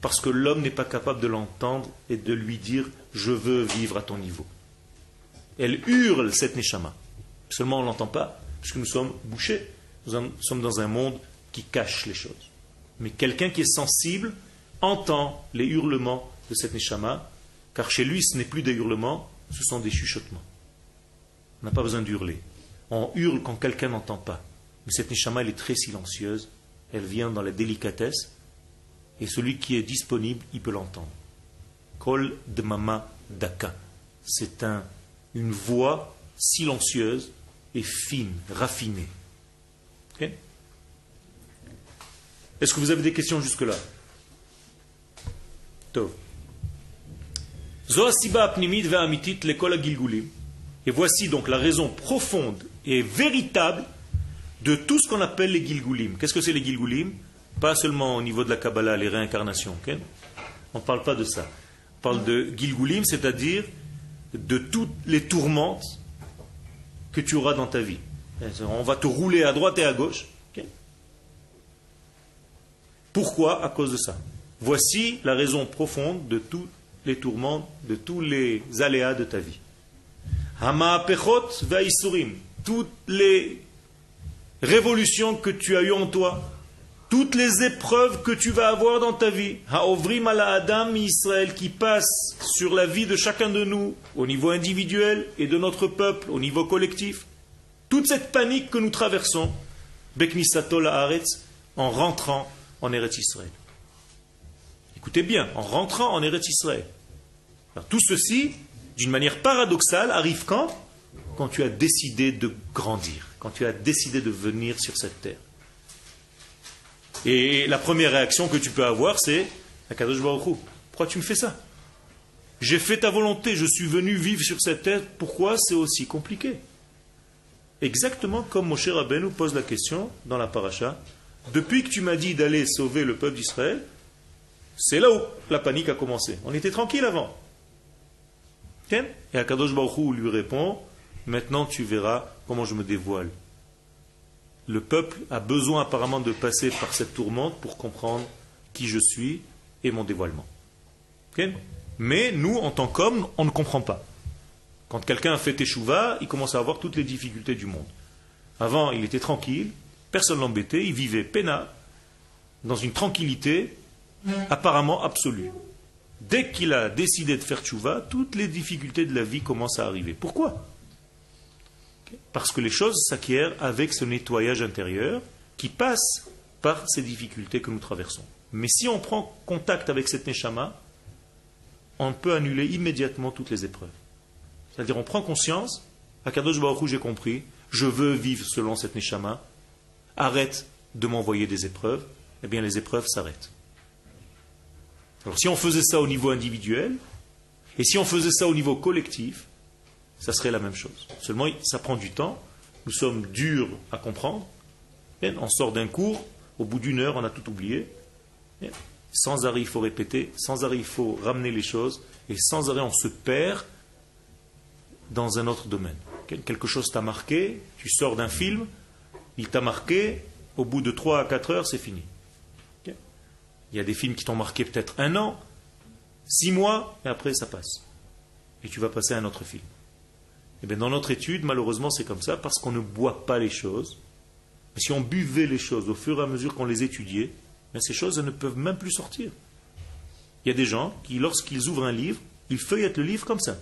parce que l'homme n'est pas capable de l'entendre et de lui dire je veux vivre à ton niveau. Elle hurle cette neshama. Seulement on ne l'entend pas, puisque nous sommes bouchés. Nous sommes dans un monde qui cache les choses. Mais quelqu'un qui est sensible entend les hurlements de cette neshama, car chez lui ce n'est plus des hurlements, ce sont des chuchotements. On n'a pas besoin d'hurler. On hurle quand quelqu'un n'entend pas. Mais cette neshama, elle est très silencieuse. Elle vient dans la délicatesse. Et celui qui est disponible, il peut l'entendre. Kol de mama daka. C'est un, une voix silencieuse et fine, raffinée. Est-ce que vous avez des questions jusque-là? Et voici donc la raison profonde et véritable de tout ce qu'on appelle les Gilgulim. Qu'est-ce que c'est les Gilgulim Pas seulement au niveau de la Kabbalah, les réincarnations. On ne parle pas de ça. On parle de Gilgulim, c'est-à-dire de toutes les tourmentes que tu auras dans ta vie. On va te rouler à droite et à gauche. Pourquoi? À cause de ça. Voici la raison profonde de tous les tourments, de tous les aléas de ta vie. Hama'apechot ve'aisurim. Toutes les révolutions que tu as eues en toi, toutes les épreuves que tu vas avoir dans ta vie, Ha'ovrim ala Adam Israël qui passe sur la vie de chacun de nous, au niveau individuel et de notre peuple, au niveau collectif, toute cette panique que nous traversons, Beknisatol Haaretz, en rentrant en Eretz Israël. Écoutez bien, en rentrant en Eretz Israël. tout ceci, d'une manière paradoxale, arrive quand? Quand tu as décidé de grandir, quand tu as décidé de venir sur cette terre. Et la première réaction que tu peux avoir, c'est Akadosh pourquoi tu me fais ça? J'ai fait ta volonté, je suis venu vivre sur cette terre, pourquoi c'est aussi compliqué? Exactement comme Moshe Rabbeinu pose la question dans la paracha depuis que tu m'as dit d'aller sauver le peuple d'Israël, c'est là où la panique a commencé. On était tranquille avant. Et Akadosh Baruch lui répond Maintenant tu verras comment je me dévoile. Le peuple a besoin apparemment de passer par cette tourmente pour comprendre qui je suis et mon dévoilement. Mais nous, en tant qu'hommes, on ne comprend pas. Quand quelqu'un fait échouva, il commence à avoir toutes les difficultés du monde. Avant, il était tranquille, Personne l'embêtait, il vivait pena, dans une tranquillité apparemment absolue. Dès qu'il a décidé de faire tchouva, toutes les difficultés de la vie commencent à arriver. Pourquoi? Parce que les choses s'acquièrent avec ce nettoyage intérieur qui passe par ces difficultés que nous traversons. Mais si on prend contact avec cette neshama, on peut annuler immédiatement toutes les épreuves. C'est-à-dire on prend conscience, à Kadosh Baruch j'ai compris, je veux vivre selon cette neshama, arrête de m'envoyer des épreuves, eh bien les épreuves s'arrêtent. Alors si on faisait ça au niveau individuel, et si on faisait ça au niveau collectif, ça serait la même chose. Seulement, ça prend du temps, nous sommes durs à comprendre, on sort d'un cours, au bout d'une heure, on a tout oublié. Sans arrêt, il faut répéter, sans arrêt, il faut ramener les choses, et sans arrêt, on se perd dans un autre domaine. Quelque chose t'a marqué, tu sors d'un film, il t'a marqué, au bout de 3 à 4 heures, c'est fini. Il y a des films qui t'ont marqué peut-être un an, six mois, et après ça passe. Et tu vas passer à un autre film. Et eh bien dans notre étude, malheureusement, c'est comme ça, parce qu'on ne boit pas les choses. Mais si on buvait les choses au fur et à mesure qu'on les étudiait, mais ces choses ne peuvent même plus sortir. Il y a des gens qui, lorsqu'ils ouvrent un livre, ils feuillettent le livre comme ça.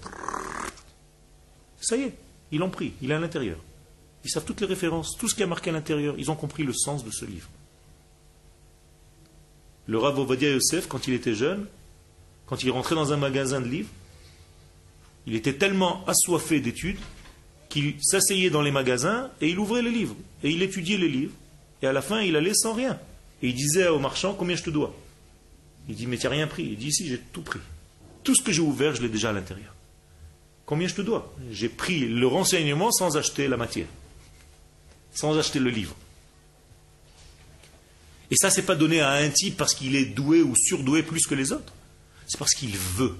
Ça y est, ils l'ont pris, il est à l'intérieur. Ils savent toutes les références, tout ce qui a marqué à l'intérieur. Ils ont compris le sens de ce livre. Le Rav Ovadia Yosef, quand il était jeune, quand il rentrait dans un magasin de livres, il était tellement assoiffé d'études qu'il s'asseyait dans les magasins et il ouvrait les livres. Et il étudiait les livres. Et à la fin, il allait sans rien. Et il disait au marchand Combien je te dois? Il dit Mais tu n'as rien pris. Il dit Si, j'ai tout pris. Tout ce que j'ai ouvert, je l'ai déjà à l'intérieur. Combien je te dois? J'ai pris le renseignement sans acheter la matière sans acheter le livre. Et ça, c'est pas donné à un type parce qu'il est doué ou surdoué plus que les autres. C'est parce qu'il veut.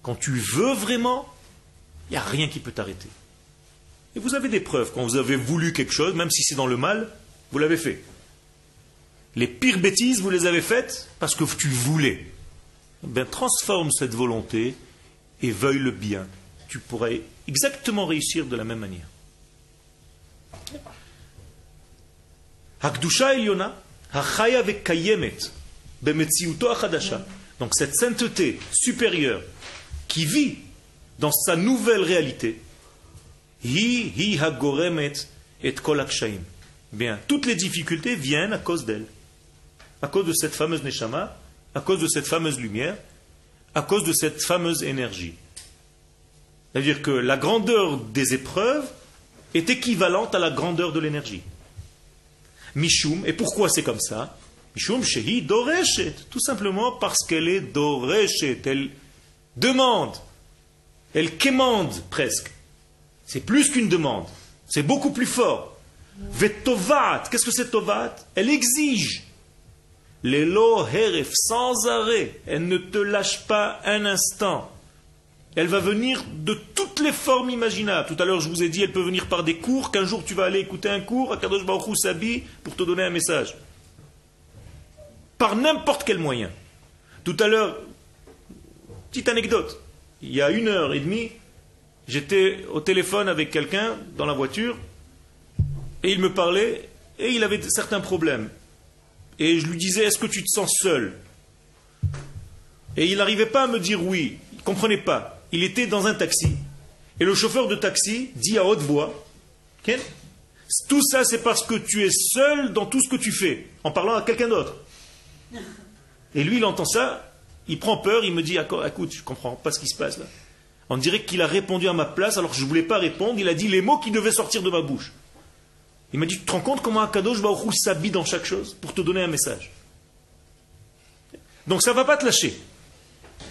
Quand tu veux vraiment, il n'y a rien qui peut t'arrêter. Et vous avez des preuves. Quand vous avez voulu quelque chose, même si c'est dans le mal, vous l'avez fait. Les pires bêtises, vous les avez faites parce que tu voulais. Ben, transforme cette volonté et veuille le bien. Tu pourrais exactement réussir de la même manière. Hakdusha Eliona, Hachaya Kayemet, Donc cette sainteté supérieure qui vit dans sa nouvelle réalité, Hi Hi Hagoremet et Kol Bien, toutes les difficultés viennent à cause d'elle à cause de cette fameuse Neshama, à cause de cette fameuse lumière, à cause de cette fameuse énergie. C'est-à-dire que la grandeur des épreuves est équivalente à la grandeur de l'énergie. Mishum, et pourquoi c'est comme ça? Mishum Shehi Doreshet, tout simplement parce qu'elle est Doreshet, elle demande, elle quémande presque. C'est plus qu'une demande, c'est beaucoup plus fort. Vetovat, qu'est-ce que c'est Tovat? Elle exige. L'élo heref, sans arrêt. Elle ne te lâche pas un instant. Elle va venir de toutes les formes imaginables. Tout à l'heure, je vous ai dit, elle peut venir par des cours, qu'un jour tu vas aller écouter un cours, à Kadosh Baruch Sabi, pour te donner un message. Par n'importe quel moyen. Tout à l'heure, petite anecdote. Il y a une heure et demie, j'étais au téléphone avec quelqu'un dans la voiture, et il me parlait, et il avait certains problèmes et je lui disais Est-ce que tu te sens seul? Et il n'arrivait pas à me dire oui. Il ne comprenait pas. Il était dans un taxi. Et le chauffeur de taxi dit à haute voix Tout ça, c'est parce que tu es seul dans tout ce que tu fais, en parlant à quelqu'un d'autre. (laughs) Et lui, il entend ça, il prend peur, il me dit Écoute, je ne comprends pas ce qui se passe là. On dirait qu'il a répondu à ma place alors que je ne voulais pas répondre. Il a dit les mots qui devaient sortir de ma bouche. Il m'a dit, tu te rends compte comment Akadosh Baruch s'habille dans chaque chose pour te donner un message? Donc ça ne va pas te lâcher.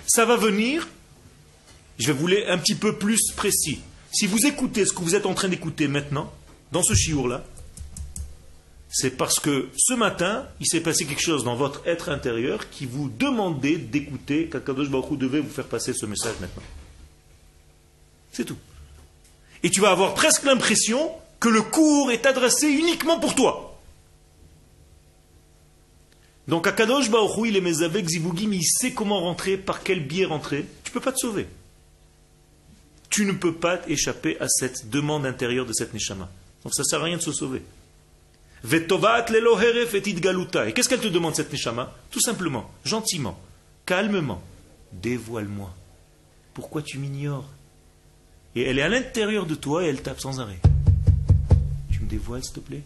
Ça va venir, je vais vous l'être un petit peu plus précis. Si vous écoutez ce que vous êtes en train d'écouter maintenant, dans ce chiour-là, c'est parce que ce matin, il s'est passé quelque chose dans votre être intérieur qui vous demandait d'écouter qu'Akadosh Baruch devait vous faire passer ce message maintenant. C'est tout. Et tu vas avoir presque l'impression que le cours est adressé uniquement pour toi. Donc Akadosh Baruch il est mes avec Zivugim, il sait comment rentrer, par quel biais rentrer. Tu ne peux pas te sauver. Tu ne peux pas échapper à cette demande intérieure de cette Neshama. Donc ça ne sert à rien de se sauver. Et qu'est-ce qu'elle te demande cette Neshama? Tout simplement, gentiment, calmement, dévoile-moi. Pourquoi tu m'ignores? Et elle est à l'intérieur de toi et elle tape sans arrêt dévoiles, s'il te plaît?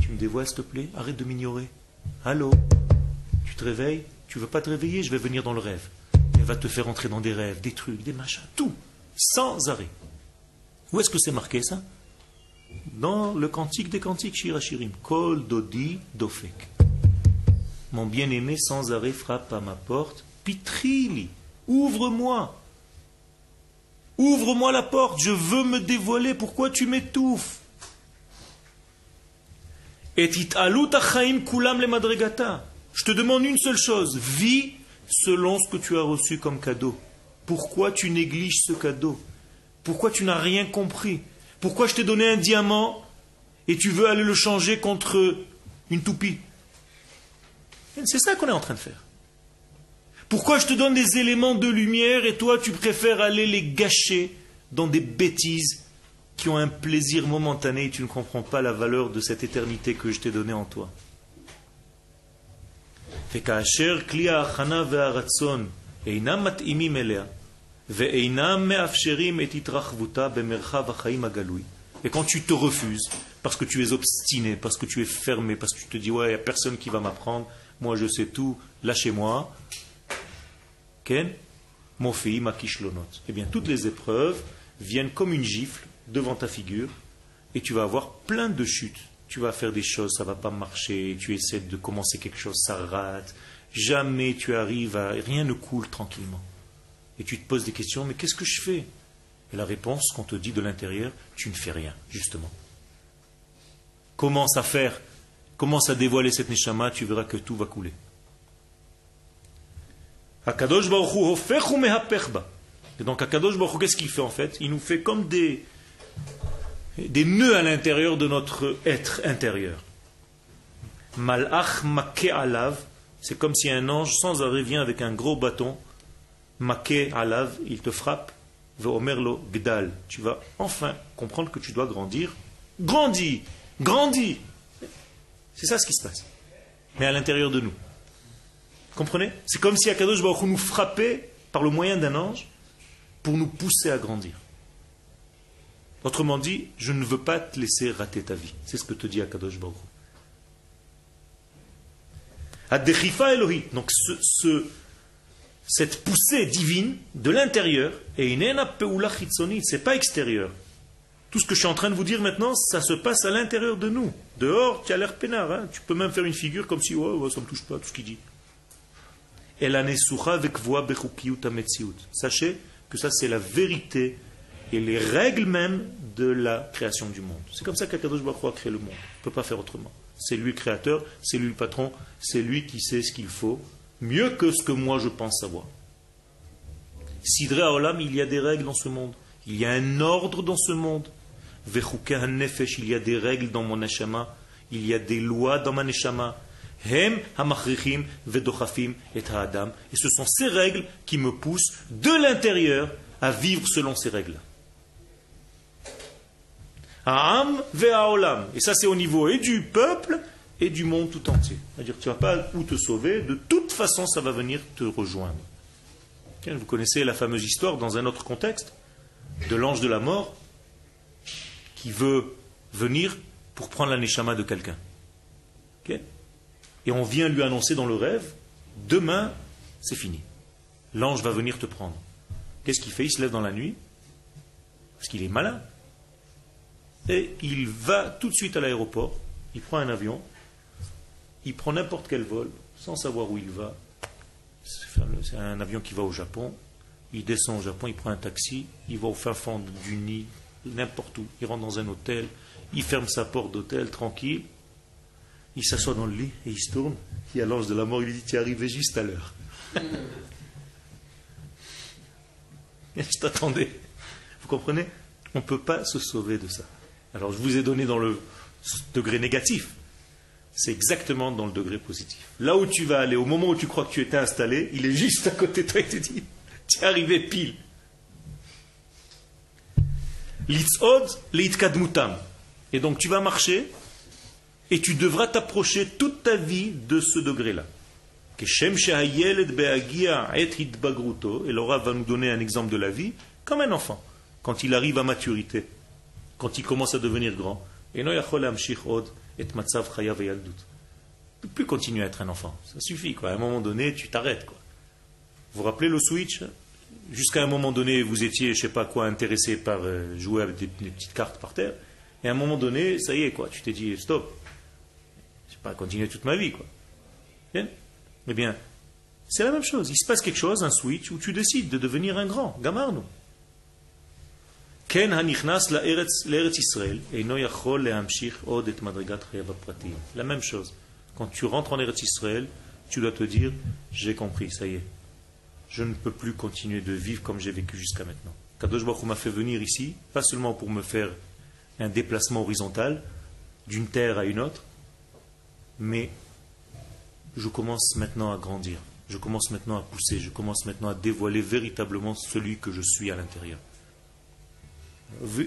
Tu me dévoiles, s'il te plaît? Arrête de m'ignorer. Allô? Tu te réveilles? Tu veux pas te réveiller? Je vais venir dans le rêve. Elle va te faire entrer dans des rêves, des trucs, des machins, tout, sans arrêt. Où est-ce que c'est marqué ça? Dans le cantique des cantiques, Shirachirim. Kol Dodi Dofek. Mon bien-aimé sans arrêt frappe à ma porte. Pitrili, ouvre-moi. Ouvre-moi la porte, je veux me dévoiler. Pourquoi tu m'étouffes? Et kulam le madregata. Je te demande une seule chose. Vis selon ce que tu as reçu comme cadeau. Pourquoi tu négliges ce cadeau? Pourquoi tu n'as rien compris? Pourquoi je t'ai donné un diamant et tu veux aller le changer contre une toupie? C'est ça qu'on est en train de faire. Pourquoi je te donne des éléments de lumière et toi tu préfères aller les gâcher dans des bêtises qui ont un plaisir momentané et tu ne comprends pas la valeur de cette éternité que je t'ai donnée en toi? Et quand tu te refuses, parce que tu es obstiné, parce que tu es fermé, parce que tu te dis, ouais, il n'y a personne qui va m'apprendre, moi je sais tout, lâchez-moi. Ken, mon fils, ma Eh bien, toutes les épreuves viennent comme une gifle devant ta figure et tu vas avoir plein de chutes. Tu vas faire des choses, ça va pas marcher, tu essaies de commencer quelque chose, ça rate. Jamais tu arrives à... Rien ne coule tranquillement. Et tu te poses des questions, mais qu'est-ce que je fais? Et la réponse qu'on te dit de l'intérieur, tu ne fais rien, justement. Commence à faire, commence à dévoiler cette neshama, tu verras que tout va couler. Et donc Akadosh Baruch qu'est-ce qu'il fait en fait? Il nous fait comme des, des nœuds à l'intérieur de notre être intérieur. Malach c'est comme si un ange sans arrêt vient avec un gros bâton, make alav, il te frappe, lo gdal. Tu vas enfin comprendre que tu dois grandir. Grandis, grandis. C'est ça ce qui se passe. Mais à l'intérieur de nous. Comprenez? C'est comme si Akadosh Baruch nous frappait par le moyen d'un ange pour nous pousser à grandir. Autrement dit, je ne veux pas te laisser rater ta vie. C'est ce que te dit Akadosh Baruch. Donc ce, cette poussée divine de l'intérieur, et c'est pas extérieur. Tout ce que je suis en train de vous dire maintenant, ça se passe à l'intérieur de nous. Dehors, tu as l'air peinard. Hein. tu peux même faire une figure comme si, oh, ça ne me touche pas, tout ce qu'il dit. Sachez que ça, c'est la vérité et les règles même de la création du monde. C'est comme ça qu'Akadosh Baruch a créé le monde. Il ne peut pas faire autrement. C'est lui le créateur, c'est lui le patron, c'est lui qui sait ce qu'il faut, mieux que ce que moi je pense savoir. Sidre Olam, il y a des règles dans ce monde. Il y a un ordre dans ce monde. Nefesh, il y a des règles dans mon neshama. Il y a des lois dans ma neshama. Hem hamachrichim vedochafim et ha'adam. Et ce sont ces règles qui me poussent de l'intérieur à vivre selon ces règles. Ha'am ve'aolam. Et ça c'est au niveau et du peuple et du monde tout entier. C'est-à-dire tu ne vas pas où te sauver, de toute façon ça va venir te rejoindre. Vous connaissez la fameuse histoire dans un autre contexte de l'ange de la mort qui veut venir pour prendre la neshama de quelqu'un. Et on vient lui annoncer dans le rêve, demain, c'est fini. L'ange va venir te prendre. Qu'est-ce qu'il fait? Il se lève dans la nuit, parce qu'il est malin. Et il va tout de suite à l'aéroport, il prend un avion, il prend n'importe quel vol, sans savoir où il va. C'est un avion qui va au Japon. Il descend au Japon, il prend un taxi, il va au fin fond du nid, n'importe où. Il rentre dans un hôtel, il ferme sa porte d'hôtel tranquille, il s'assoit dans le lit et il se tourne. Il y a l'ange de la mort, il lui dit Tu es arrivé juste à l'heure. (laughs) je t'attendais. Vous comprenez? On ne peut pas se sauver de ça. Alors je vous ai donné dans le degré négatif. C'est exactement dans le degré positif. Là où tu vas aller, au moment où tu crois que tu étais installé, il est juste à côté de toi et te dit (laughs) Tu es arrivé pile. Et donc tu vas marcher et tu devras t'approcher toute ta vie de ce degré-là. Et Laura va nous donner un exemple de la vie comme un enfant, quand il arrive à maturité, quand il commence à devenir grand. Et ne peut plus continuer à être un enfant. Ça suffit. Quoi. À un moment donné, tu t'arrêtes. Vous vous rappelez le switch? Jusqu'à un moment donné, vous étiez, je sais pas quoi, intéressé par euh, jouer avec des, petites cartes par terre. Et à un moment donné, ça y est, quoi. Tu t'es dit, stop pas continuer toute ma vie, quoi. Eh bien, c'est la même chose. Il se passe quelque chose, un switch, où tu décides de devenir un grand. Gamarno. La même chose? Quand tu rentres en Eretz Israël, tu dois te dire J'ai compris, ça y est. Je ne peux plus continuer de vivre comme j'ai vécu jusqu'à maintenant. Kadosh Baruch m'a fait venir ici, pas seulement pour me faire un déplacement horizontal d'une terre à une autre, mais je commence maintenant à grandir, je commence maintenant à pousser, je commence maintenant à dévoiler véritablement celui que je suis à l'intérieur.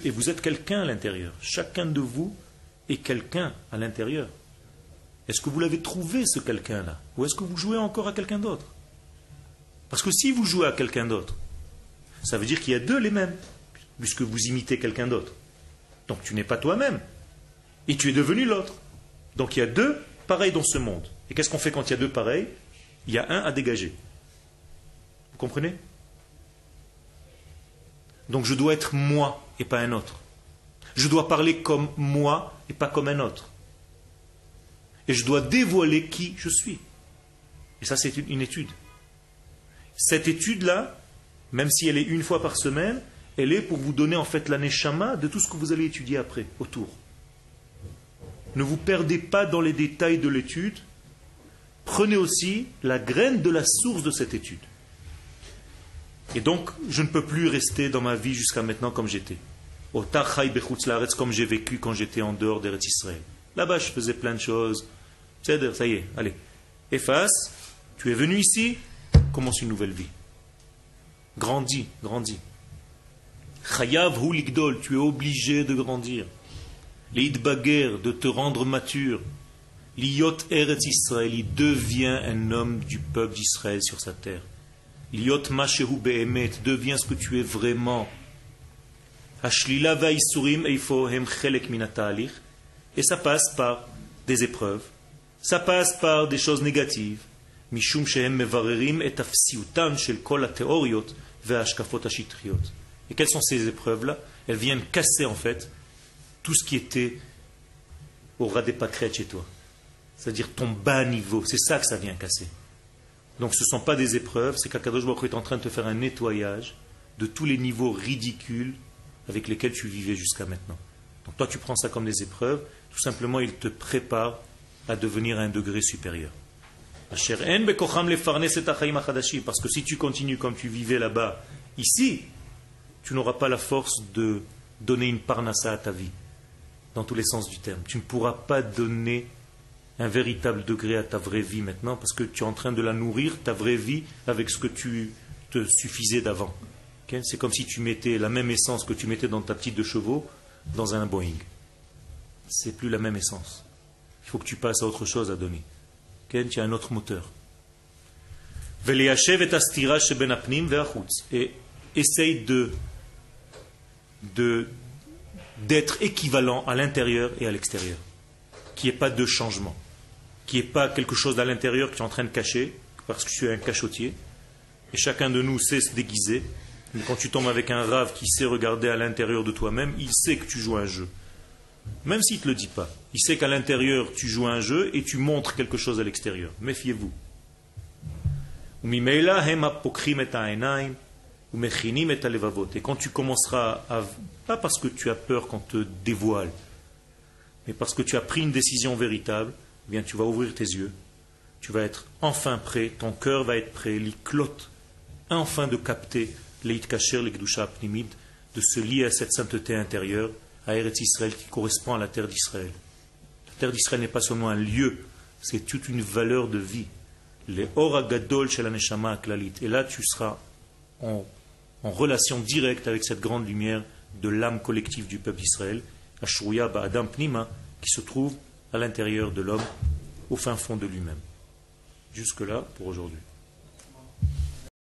Et vous êtes quelqu'un à l'intérieur. Chacun de vous est quelqu'un à l'intérieur. Est-ce que vous l'avez trouvé, ce quelqu'un-là? Ou est-ce que vous jouez encore à quelqu'un d'autre? Parce que si vous jouez à quelqu'un d'autre, ça veut dire qu'il y a deux les mêmes, puisque vous imitez quelqu'un d'autre. Donc tu n'es pas toi-même. Et tu es devenu l'autre. Donc il y a deux pareil dans ce monde. Et qu'est-ce qu'on fait quand il y a deux pareils? Il y a un à dégager. Vous comprenez? Donc je dois être moi et pas un autre. Je dois parler comme moi et pas comme un autre. Et je dois dévoiler qui je suis. Et ça, c'est une étude. Cette étude-là, même si elle est une fois par semaine, elle est pour vous donner en fait l'aneshama de tout ce que vous allez étudier après, autour. Ne vous perdez pas dans les détails de l'étude. Prenez aussi la graine de la source de cette étude. Et donc, je ne peux plus rester dans ma vie jusqu'à maintenant comme j'étais. Au comme j'ai vécu quand j'étais en dehors d'Eretz Israël. Là-bas, je faisais plein de choses. Ça y est, allez. Efface. Tu es venu ici, commence une nouvelle vie. Grandis, grandis. Chayav hu ligdol, tu es obligé de grandir. L'id baguer, de te rendre mature. L'iyot eretz Israël, il devient un homme du peuple d'Israël sur sa terre. L'iyot mashehu be'emet, devient ce que tu es vraiment. Hashlila va'isurim eifohem chelek minatalich. Et ça passe par des épreuves. Ça passe par des choses négatives. Mishum shehem mevarerim et afsiutan shel kol ha-teoriot ve'ashkafot ha-shitriot. Et quelles sont ces épreuves-là? Elles viennent casser en fait tout ce qui était au ras des pâquerettes chez toi. C'est-à-dire ton bas niveau. C'est ça que ça vient casser. Donc ce ne sont pas des épreuves, c'est qu'Akadosh Baruch est en train de te faire un nettoyage de tous les niveaux ridicules avec lesquels tu vivais jusqu'à maintenant. Donc toi tu prends ça comme des épreuves, tout simplement il te prépare à devenir à un degré supérieur. Parce que si tu continues comme tu vivais là-bas, ici, tu n'auras pas la force de donner une parnassa à ta vie, dans tous les sens du terme. Tu ne pourras pas donner un véritable degré à ta vraie vie maintenant, parce que tu es en train de la nourrir, ta vraie vie, avec ce que tu te suffisais d'avant. C'est comme si tu mettais la même essence que tu mettais dans ta petite de chevaux dans un Boeing. C'est plus la même essence. Il faut que tu passes à autre chose à donner. Tu as un autre moteur. Et essaye de d'être équivalent à l'intérieur et à l'extérieur. Qu'il n'y ait pas de changement. Qu'il n'y pas quelque chose à l'intérieur que tu es en train de cacher, parce que tu es un cachotier. Et chacun de nous sait se déguiser. Mais quand tu tombes avec un rave qui sait regarder à l'intérieur de toi-même, il sait que tu joues un jeu. Même s'il ne te le dit pas. Il sait qu'à l'intérieur, tu joues un jeu et tu montres quelque chose à l'extérieur. Méfiez-vous. Et quand tu commenceras à... Pas parce que tu as peur qu'on te dévoile, mais parce que tu as pris une décision véritable, eh tu vas ouvrir tes yeux, tu vas être enfin prêt, ton cœur va être prêt, l'iclote, enfin de capter l'eit kacher, l'ekdusha pnimid, de se lier à cette sainteté intérieure, à Eretz Israël qui correspond à la terre d'Israël. La terre d'Israël n'est pas seulement un lieu, c'est toute une valeur de vie. Les oragadol chez la. Et là, tu seras en en relation directe avec cette grande lumière de l'âme collective du peuple d'Israël, Ashruya Ba'adam Pnima, qui se trouve à l'intérieur de l'homme, au fin fond de lui-même. Jusque-là pour aujourd'hui.